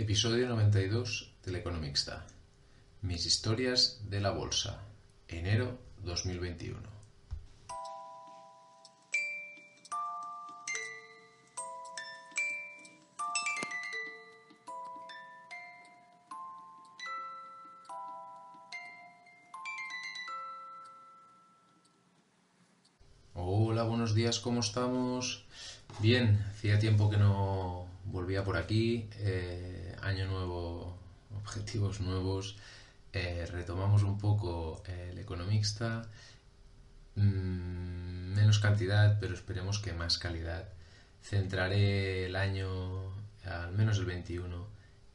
Episodio 92 del Economista. Mis historias de la bolsa. Enero 2021. Hola, buenos días, ¿cómo estamos? Bien, hacía tiempo que no volvía por aquí. Eh, año nuevo, objetivos nuevos. Eh, retomamos un poco el economista. Mm, menos cantidad, pero esperemos que más calidad. Centraré el año, al menos el 21,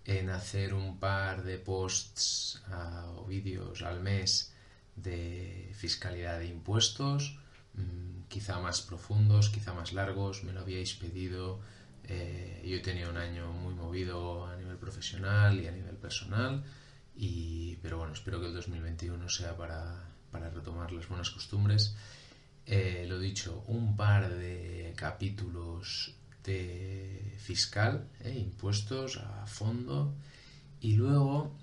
en hacer un par de posts ah, o vídeos al mes de fiscalidad de impuestos Mm, quizá más profundos, quizá más largos, me lo habíais pedido. Eh, yo he tenido un año muy movido a nivel profesional y a nivel personal, y, pero bueno, espero que el 2021 sea para, retomar las buenas costumbres. Eh, lo dicho, un par de capítulos de fiscal, eh, impuestos a fondo, y luego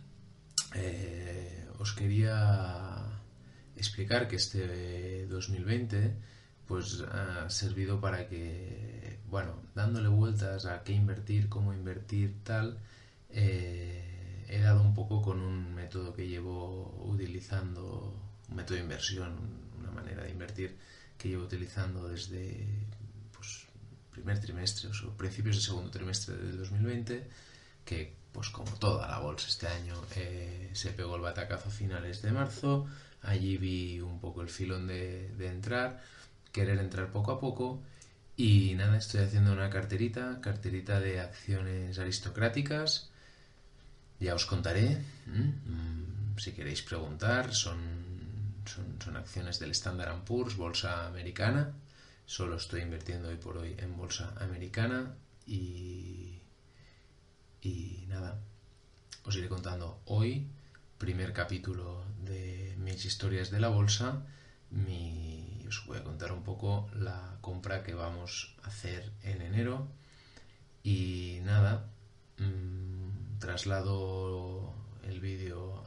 os quería explicar que este 2020 pues ha servido para que, bueno, dándole vueltas a qué invertir, cómo invertir, tal, eh, he dado un poco con un método que llevo utilizando, un método de inversión, una manera de invertir que llevo utilizando desde pues, primer trimestre o principios del segundo trimestre del 2020, que pues como toda la bolsa este año eh, se pegó el batacazo a finales de marzo, Allí vi un poco el filón de, entrar, querer entrar poco a poco. Y nada, estoy haciendo una carterita, carterita de acciones aristocráticas. Ya os contaré. Mm, si queréis preguntar, son, son, acciones del Standard Poor's, bolsa americana. Solo estoy invirtiendo hoy por hoy en bolsa americana. Y, y nada, os iré contando hoy primer capítulo de mis historias de la bolsa, mi, os voy a contar un poco la compra que vamos a hacer en enero. Y nada, mm, traslado el vídeo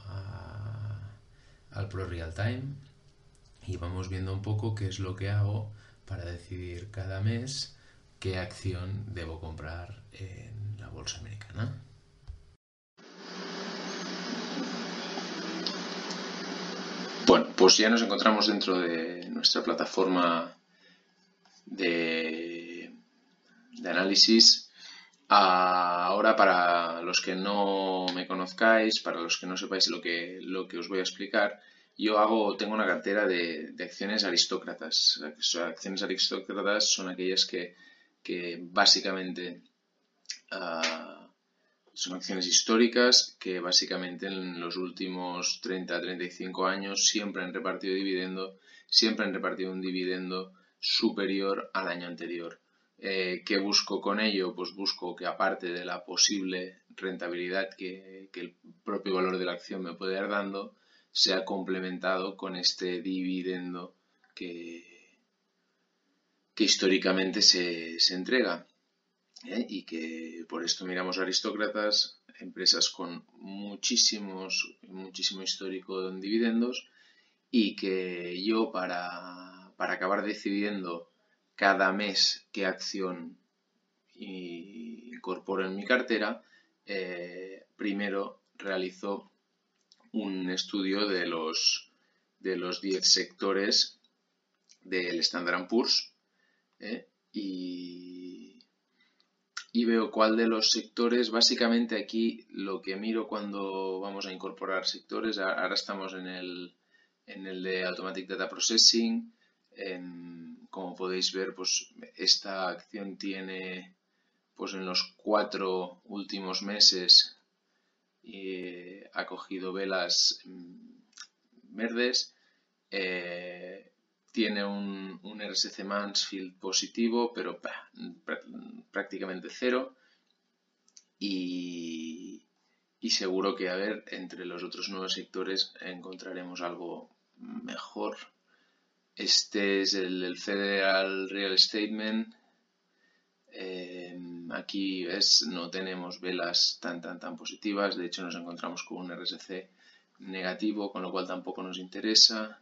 al Pro Real Time y vamos viendo un poco qué es lo que hago para decidir cada mes qué acción debo comprar en la bolsa americana. Bueno, pues ya nos encontramos dentro de nuestra plataforma de, análisis. Ahora, para los que no me conozcáis, para los que no sepáis lo que, lo que os voy a explicar, yo hago, tengo una cartera de, acciones aristócratas. Acciones aristócratas son aquellas que, básicamente ah, son acciones históricas que básicamente en los últimos 30-35 años siempre han repartido dividendo, siempre han repartido un dividendo superior al año anterior. Eh, ¿Qué busco con ello? Pues busco que aparte de la posible rentabilidad que, el propio valor de la acción me puede dar dando, sea complementado con este dividendo que, que históricamente se entrega. ¿Eh? y que por esto miramos aristócratas, empresas con muchísimos, muchísimo histórico en dividendos y que yo para, acabar decidiendo cada mes qué acción incorporo en mi cartera, eh, primero realizo un estudio de los, de los 10 sectores del Standard Poor's ¿eh? Y veo cuál de los sectores, básicamente aquí lo que miro cuando vamos a incorporar sectores, ahora estamos en el, en el de Automatic Data Processing, como podéis ver, pues esta acción tiene pues en los cuatro últimos meses eh, ha cogido velas mm, verdes. Eh, tiene un, un RSC Mansfield positivo, pero prácticamente cero. Y, seguro que, a ver, entre los otros nuevos sectores encontraremos algo mejor. Este es el, Federal Real Statement. Eh, aquí es, no tenemos velas tan, tan, tan positivas. De hecho, nos encontramos con un RSC negativo, con lo cual tampoco nos interesa.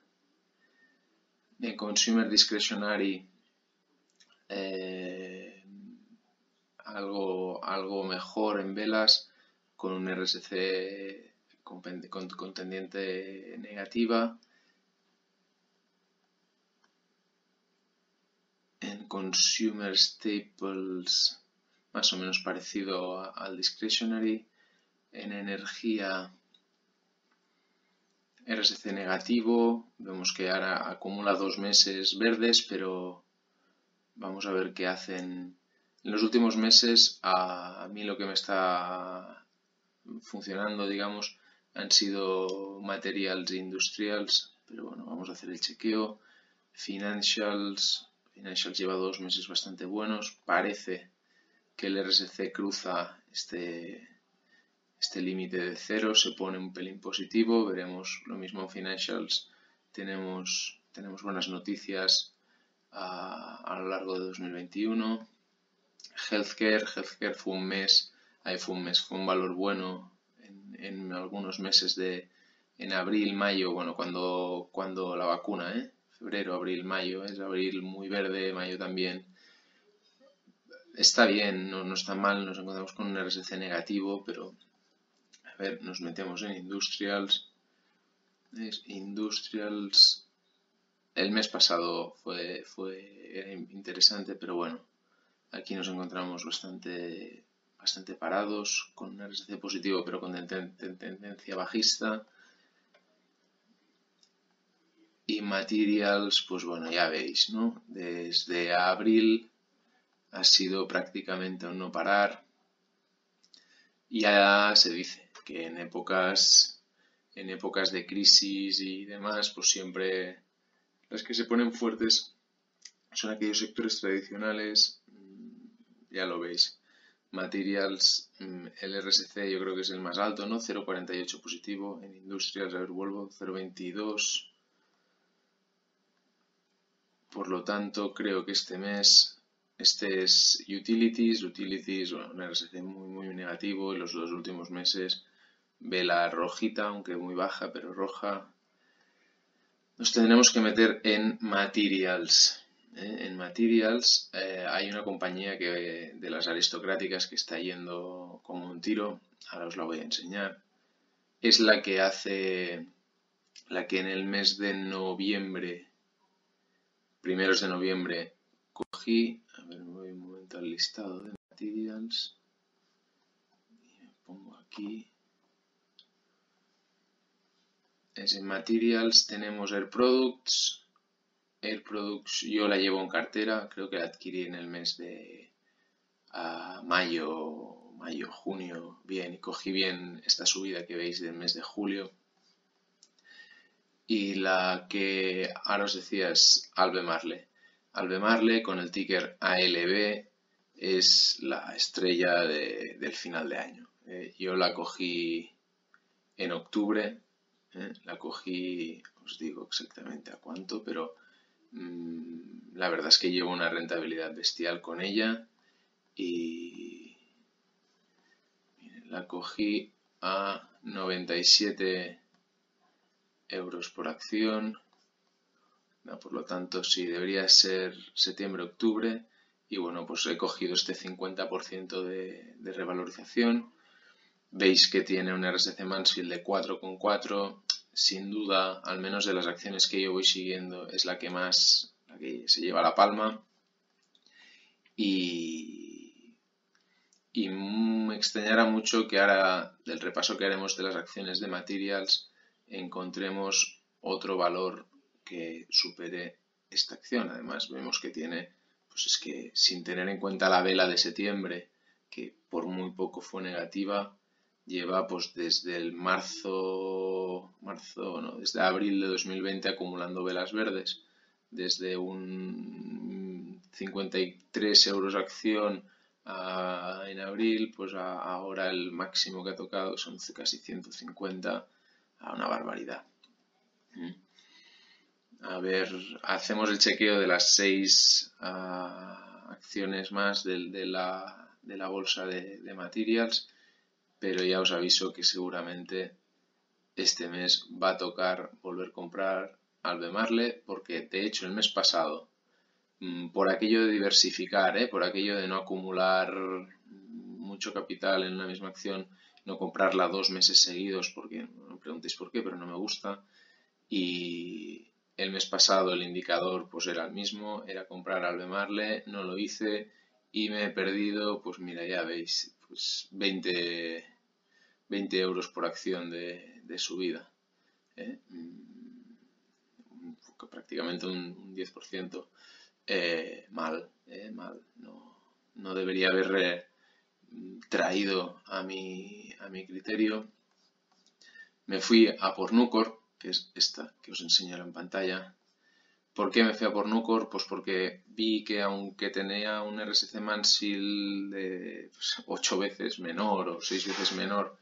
En Consumer Discretionary, eh, algo, algo mejor en velas, con un RSC con, con tendiente negativa. En Consumer Staples, más o menos parecido al discretionary. En energía, RSC negativo. Vemos que ahora acumula dos meses verdes, pero vamos a ver qué hacen. En los últimos meses, a mí lo que me está funcionando, digamos, han sido materials industrials, pero bueno, vamos a hacer el chequeo. Financials, Financials lleva dos meses bastante buenos. Parece que el RSC cruza este, este límite de cero, se pone un pelín positivo, veremos lo mismo en Financials, tenemos, tenemos buenas noticias a, lo largo de 2021. Healthcare, Healthcare fue un mes, ahí fue un mes, fue un valor bueno en, en algunos meses de, en abril, mayo, bueno, cuando, cuando la vacuna, ¿eh? febrero, abril, mayo, es abril muy verde, mayo también, está bien, no, no está mal, nos encontramos con un RSC negativo, pero a ver, nos metemos en Industrials. Industrials. El mes pasado fue, fue interesante, pero bueno, aquí nos encontramos bastante, bastante parados, con un RSC positivo, pero con tendencia bajista. Y materials, pues bueno, ya veis, ¿no? Desde abril ha sido prácticamente un no parar. Ya se dice que en épocas, en épocas de crisis y demás, pues siempre las que se ponen fuertes son aquellos sectores tradicionales, mm, ya lo veis. Materials, mm, el RSC yo creo que es el más alto, ¿no? 0,48 positivo. En industrias, a ver, vuelvo, 0,22. Por lo tanto, creo que este mes este es Utilities, Utilities, bueno, un RSC muy, muy negativo y los dos últimos meses vela rojita, aunque muy baja, pero roja. Nos tendremos que meter en Materials. ¿eh? En Materials eh, hay una compañía que, de las aristocráticas que está yendo como un tiro, ahora os la voy a enseñar. Es la que hace, la que en el mes de noviembre, primeros de noviembre, cogí, a ver, me voy un momento al listado de materials y me pongo aquí. Es en materials tenemos Air Products. Air Products yo la llevo en cartera, creo que la adquirí en el mes de mayo, mayo, junio, bien, y cogí bien esta subida que veis del mes de julio. Y la que ahora os decía es Albemarle. Albemarle con el ticker ALB es la estrella del final de año. Eh, yo la cogí en octubre, eh, la cogí, os digo exactamente a cuánto, pero mm, la verdad es que llevo una rentabilidad bestial con ella y la cogí a 97 euros por acción por lo tanto, sí, debería ser septiembre-octubre. Y bueno, pues he cogido este 50% de, de revalorización. Veis que tiene un RSC Mansfield de 4,4. Sin duda, al menos de las acciones que yo voy siguiendo, es la que más se lleva la palma. Y, y me extrañará mucho que ahora, del repaso que haremos de las acciones de Materials, encontremos otro valor que supere esta acción. Además, vemos que tiene, pues es que sin tener en cuenta la vela de septiembre, que por muy poco fue negativa, lleva pues desde el marzo, marzo, no, desde abril de 2020 acumulando velas verdes, desde un 53 euros acción en abril, pues ahora el máximo que ha tocado son casi 150, a una barbaridad. ¿Mm? A ver, hacemos el chequeo de las seis ah, acciones más de, la, de la bolsa de, de materials, pero ya os aviso que seguramente este mes va a tocar volver a comprar Albemarle porque de hecho el mes pasado mm, por aquello de diversificar, ¿eh? por aquello de no acumular mucho capital en una misma acción, no comprarla dos meses seguidos porque no preguntéis por qué, pero no me gusta. Y el mes pasado el indicador pues era el mismo, era comprar Albemarle, no lo hice y me he perdido, pues mira, ya veis, pues 20, 20 euros por acción de, de subida. ¿eh? Mm, prácticamente un, 10% eh, mal, ¿eh? mal. No, no, debería haber traído a mi, a mi criterio. Me fui a por Nucor, que es esta que os enseño en pantalla. ¿Por qué me fui a por Nucor? Pues porque vi que aunque tenía un RSC Mansil de 8 pues, veces menor o 6 veces menor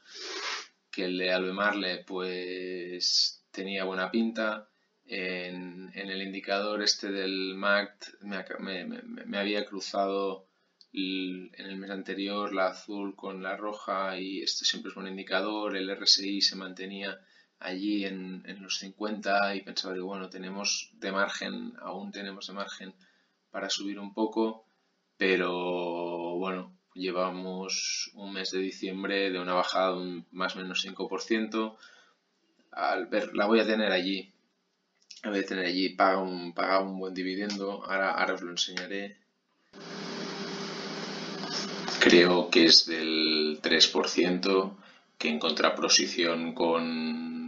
que el de Albemarle pues tenía buena pinta. En, el indicador este del MACT me, había cruzado en el mes anterior la azul con la roja y este siempre es buen indicador. El RSI se mantenía allí en, en los 50 y pensaba que bueno, tenemos de margen, aún tenemos de margen para subir un poco, pero bueno, llevamos un mes de diciembre de una bajada de un más o menos 5%. Al ver, la voy a tener allí. La voy a tener allí, paga un, paga un buen dividendo. Ahora, ahora os lo enseñaré. Creo que es del 3%, que en contraposición con,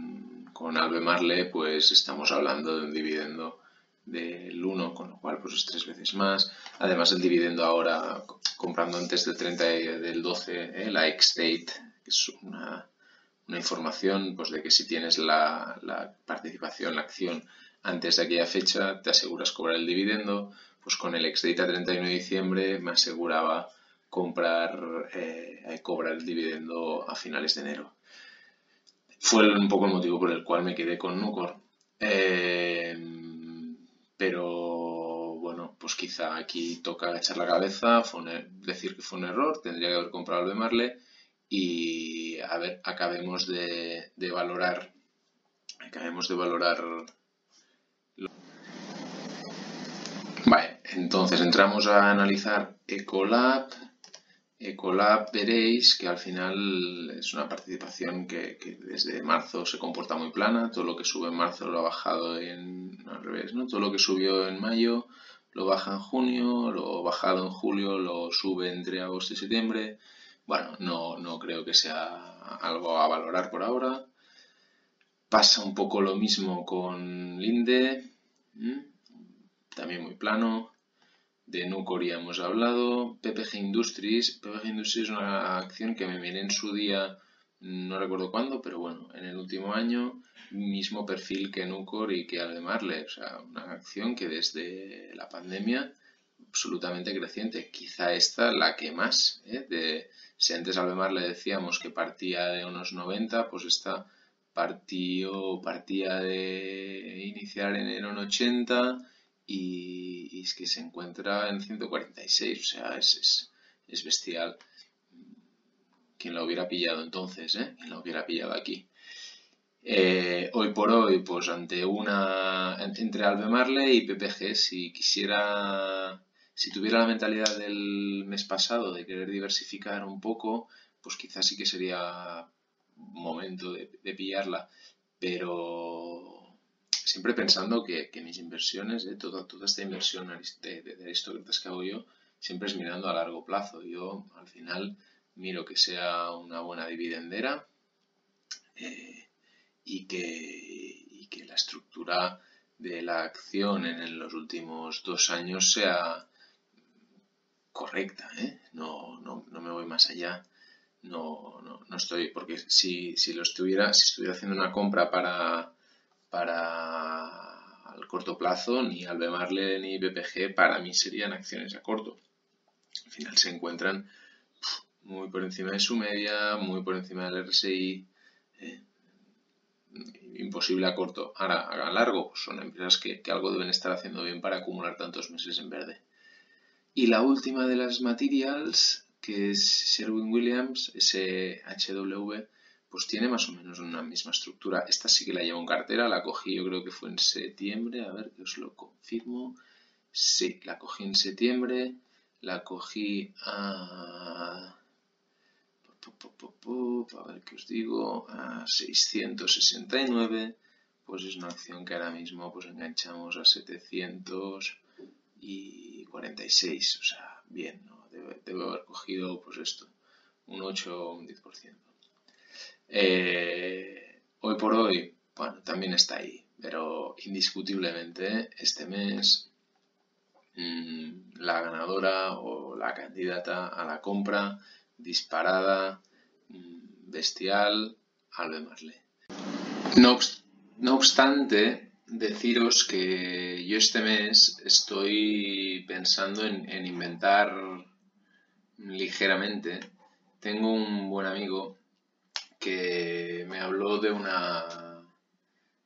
con Albemarle, pues estamos hablando de un dividendo del 1, con lo cual pues es tres veces más. Además el dividendo ahora, comprando antes del 30 del 12, eh, la ex-date, que es una, una, información pues de que si tienes la, la, participación, la acción antes de aquella fecha, te aseguras cobrar el dividendo. Pues con el ex-date a 31 de diciembre me aseguraba comprar, eh, cobrar el dividendo a finales de enero. Fue un poco el motivo por el cual me quedé con Nucor. Eh, pero bueno, pues quizá aquí toca echar la cabeza, er, decir que fue un error, tendría que haber comprado el Marle y a ver, acabemos de, de valorar, acabemos de valorar. Vale, entonces entramos a analizar Ecolab. Ecolab veréis que al final es una participación que, desde marzo se comporta muy plana, todo lo que sube en marzo lo ha bajado en al revés, ¿no? Todo lo que subió en mayo lo baja en junio, lo bajado en julio lo sube entre agosto y septiembre. Bueno, no, no creo que sea algo a valorar por ahora. Pasa un poco lo mismo con Linde, también muy plano de Nucor ya hemos hablado. PPG Industries. PPG Industries es una acción que me miré en su día, no recuerdo cuándo, pero bueno, en el último año, mismo perfil que Nucor y que Aldemarle. O sea, una acción que desde la pandemia absolutamente creciente. Quizá esta la que más. ¿eh? De, si antes Aldemarle decíamos que partía de unos 90, pues esta partió, partía de iniciar en el 80 y, es que se encuentra en 146, o sea, es, es, bestial. Quien lo hubiera pillado entonces, ¿eh? Quien lo hubiera pillado aquí. Eh, hoy por hoy, pues ante una entre Albemarle y PPG, si quisiera, si tuviera la mentalidad del mes pasado de querer diversificar un poco, pues quizás sí que sería momento de, de pillarla, pero siempre pensando que, mis inversiones, eh, toda, toda esta inversión de, de, aristócratas que hago yo, siempre es mirando a largo plazo. Yo al final miro que sea una buena dividendera eh, y, que, y que la estructura de la acción en los últimos dos años sea correcta, ¿eh? no, no, no, me voy más allá. No, no, no estoy, porque si, si lo estuviera, si estuviera haciendo una compra para, para al corto plazo, ni Albemarle ni BPG para mí serían acciones a corto. Al final se encuentran muy por encima de su media, muy por encima del RSI. Eh, imposible a corto. Ahora, a largo, pues son empresas que, algo deben estar haciendo bien para acumular tantos meses en verde. Y la última de las materials, que es Sherwin Williams, SHW, pues tiene más o menos una misma estructura. Esta sí que la llevo en cartera, la cogí yo creo que fue en septiembre, a ver que os lo confirmo. Sí, la cogí en septiembre, la cogí a... A ver qué os digo, a 669, pues es una acción que ahora mismo pues enganchamos a 746, o sea, bien, ¿no? debo, haber cogido pues esto, un 8 o un 10%. Eh, hoy por hoy, bueno, también está ahí, pero indiscutiblemente este mes mm, la ganadora o la candidata a la compra disparada, mm, bestial, Albe Marley. No, no obstante, deciros que yo este mes estoy pensando en inventar ligeramente. Tengo un buen amigo que me habló de una,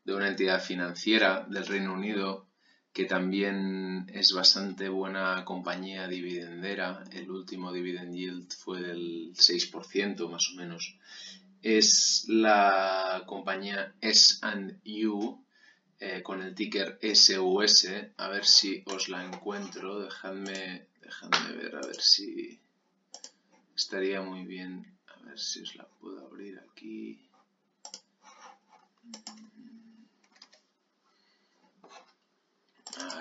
de una entidad financiera del Reino Unido que también es bastante buena compañía dividendera. El último dividend yield fue del 6% más o menos. Es la compañía S&U eh, con el ticker SUS. A ver si os la encuentro. Dejadme, dejadme ver a ver si estaría muy bien. Ver si os la puedo abrir aquí.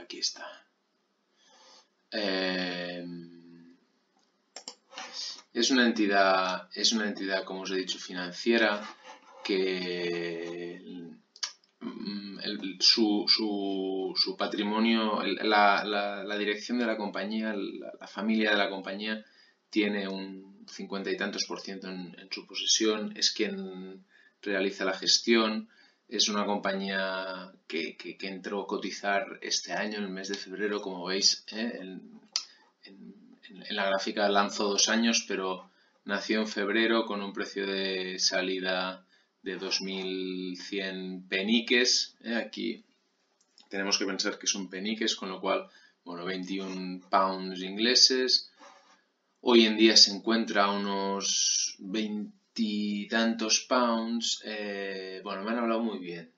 Aquí está. Em, es una entidad, es una entidad, como os he dicho, financiera que mm, su, su, su, patrimonio, la, la, dirección de la compañía, la familia de la compañía tiene un cincuenta y tantos por ciento en, su posesión, es quien realiza la gestión, es una compañía que, entró a cotizar este año, en el mes de febrero, como veis, ¿eh? en, la gráfica lanzó dos años, pero nació en febrero con un precio de salida de 2.100 peniques. ¿eh? Aquí tenemos que pensar que son peniques, con lo cual, bueno, 21 pounds ingleses, Hoy en día se encuentra a unos veintitantos pounds. Eh, bueno, me han hablado muy bien.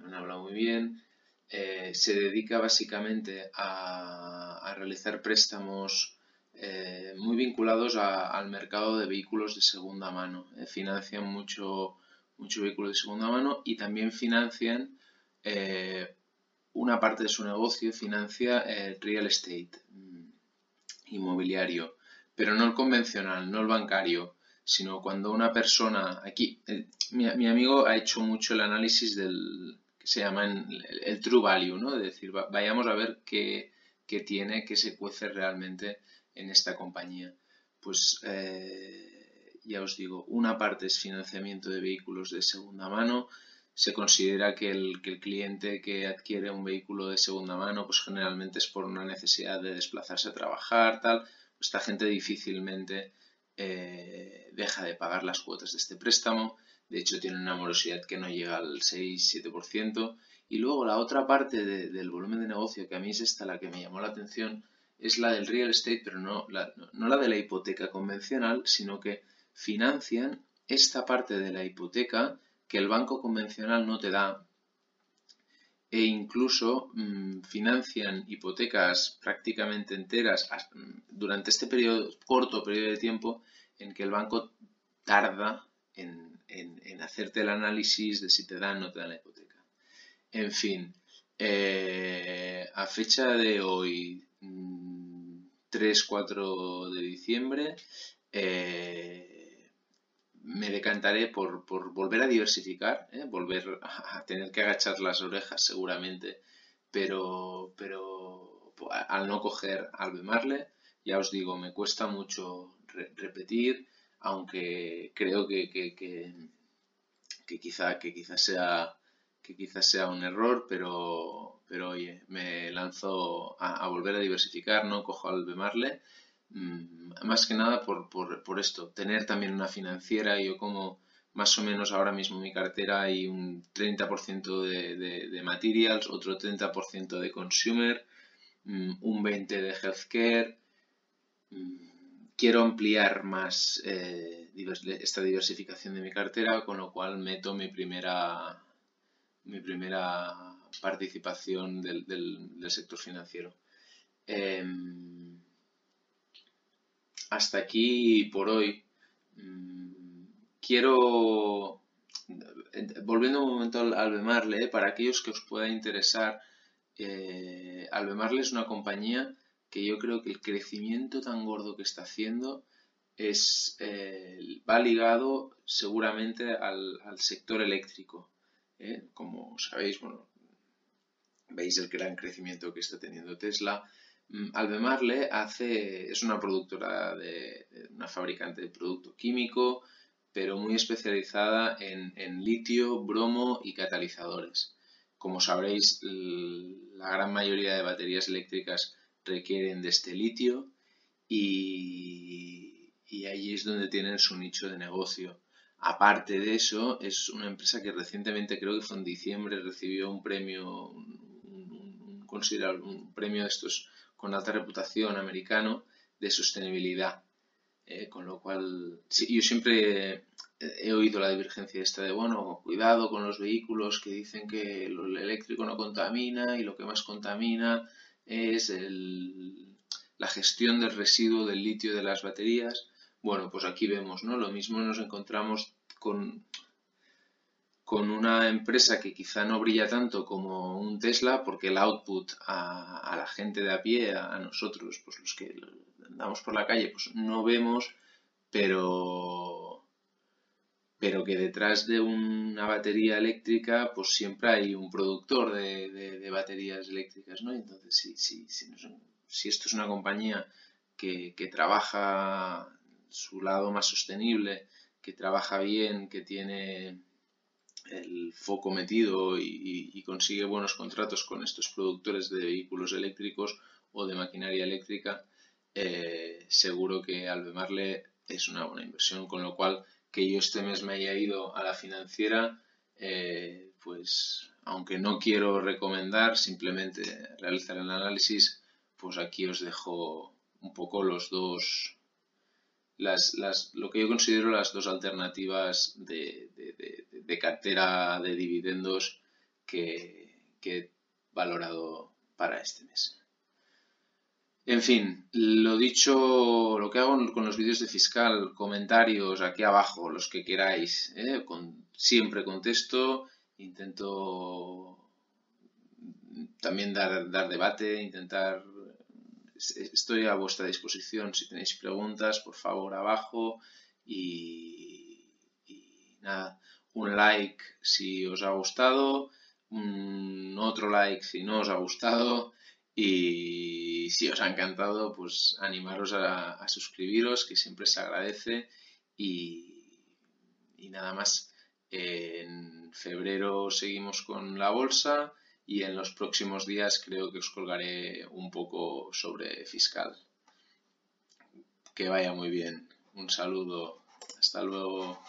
Me han hablado muy bien. Eh, se dedica básicamente a, realizar préstamos eh, muy vinculados al mercado de vehículos de segunda mano. financian mucho, mucho vehículo de segunda mano y también financian una parte de su negocio, financia el real estate mm, inmobiliario pero no el convencional, no el bancario, sino cuando una persona, aquí, mi, amigo ha hecho mucho el análisis del que se llama el, true value, ¿no? Es decir, vayamos a ver qué, tiene, qué se cuece realmente en esta compañía. Pues eh, ya os digo, una parte es financiamiento de vehículos de segunda mano, se considera que el, que el, cliente que adquiere un vehículo de segunda mano, pues generalmente es por una necesidad de desplazarse a trabajar, tal, esta gente difícilmente eh, deja de pagar las cuotas de este préstamo. De hecho, tiene una morosidad que no llega al 6-7%. Y luego la otra parte del volumen de negocio, que a mí es esta la que me llamó la atención, es la del real estate, pero no no la de la hipoteca convencional, sino que financian esta parte de la hipoteca que el banco convencional no te da e incluso mm, financian hipotecas prácticamente enteras mm, durante este periodo, corto periodo de tiempo en que el banco tarda en, hacerte el análisis de si te dan o no te dan la hipoteca. En fin, eh, a fecha de hoy, 3-4 mm, de diciembre, eh, me decantaré por, volver a diversificar, ¿eh? volver a tener que agachar las orejas seguramente, pero, pero al no coger al Marle, ya os digo, me cuesta mucho repetir, aunque creo que, que, que, quizá, que quizás sea que quizás sea un error, pero, pero oye, me lanzo a, volver a diversificar, no cojo al Marle Mm, más que nada por, por, esto, tener también una financiera, yo como más o menos ahora mismo mi cartera hay un 30% de, de, materials, otro 30% de consumer, mm, un 20% de healthcare, 15% quiero ampliar más eh, esta diversificación de mi cartera, con lo cual meto mi primera, mi primera participación del, sector financiero. Em, hasta aquí por hoy. Mm, quiero, volviendo un momento al Albemarle, para aquellos que os pueda interesar, eh, Albemarle es una compañía que yo creo que el crecimiento tan gordo que está haciendo es, eh, va ligado seguramente al, sector eléctrico. ¿eh? Como sabéis, bueno, veis el gran crecimiento que está teniendo Tesla. Mm, Albemarle hace, es una productora de, una fabricante de producto químico, pero muy especializada en, en litio, bromo y catalizadores. Como sabréis, la gran mayoría de baterías eléctricas requieren de este litio y, y ahí es donde tienen su nicho de negocio. Aparte de eso, es una empresa que recientemente, creo que fue en diciembre, recibió un premio, un, un premio de estos con alta reputación americano de sostenibilidad. Eh, con lo cual, yo siempre he oído la divergencia esta de, bueno, cuidado con los vehículos que dicen que el eléctrico no contamina y lo que más contamina es la gestión del residuo del litio de las baterías. Bueno, pues aquí vemos, ¿no? Lo mismo nos encontramos con, con una empresa que quizá no brilla tanto como un Tesla, porque el output a, la gente de a pie, a, nosotros, pues los que andamos por la calle, pues no vemos, pero pero que detrás de una batería eléctrica pues siempre hay un productor de, baterías eléctricas, ¿no? Entonces, si, si, si, esto es una compañía que, trabaja su lado más sostenible, que trabaja bien, que tiene el foco metido y, consigue buenos contratos con estos productores de vehículos eléctricos o de maquinaria eléctrica, eh, seguro que Albemarle es una buena inversión, con lo cual que yo este mes me haya ido a la financiera, eh, pues aunque no quiero recomendar, simplemente realizar el análisis, pues aquí os dejo un poco los dos, lo que yo considero las dos alternativas de, cartera de dividendos que, he valorado para este mes. En fin, lo dicho, lo que hago con los vídeos de fiscal, comentarios aquí abajo, los que queráis, ¿eh? siempre contesto, intento también dar debate, intentar, estoy a vuestra disposición si tenéis preguntas, por favor abajo y, nada, un like si os ha gustado, un otro like si no os ha gustado y si os ha encantado, pues animaros a, suscribiros, que siempre se agradece. Y, y nada más. En febrero seguimos con la bolsa y en los próximos días creo que os colgaré un poco sobre fiscal. Que vaya muy bien. Un saludo. Hasta luego.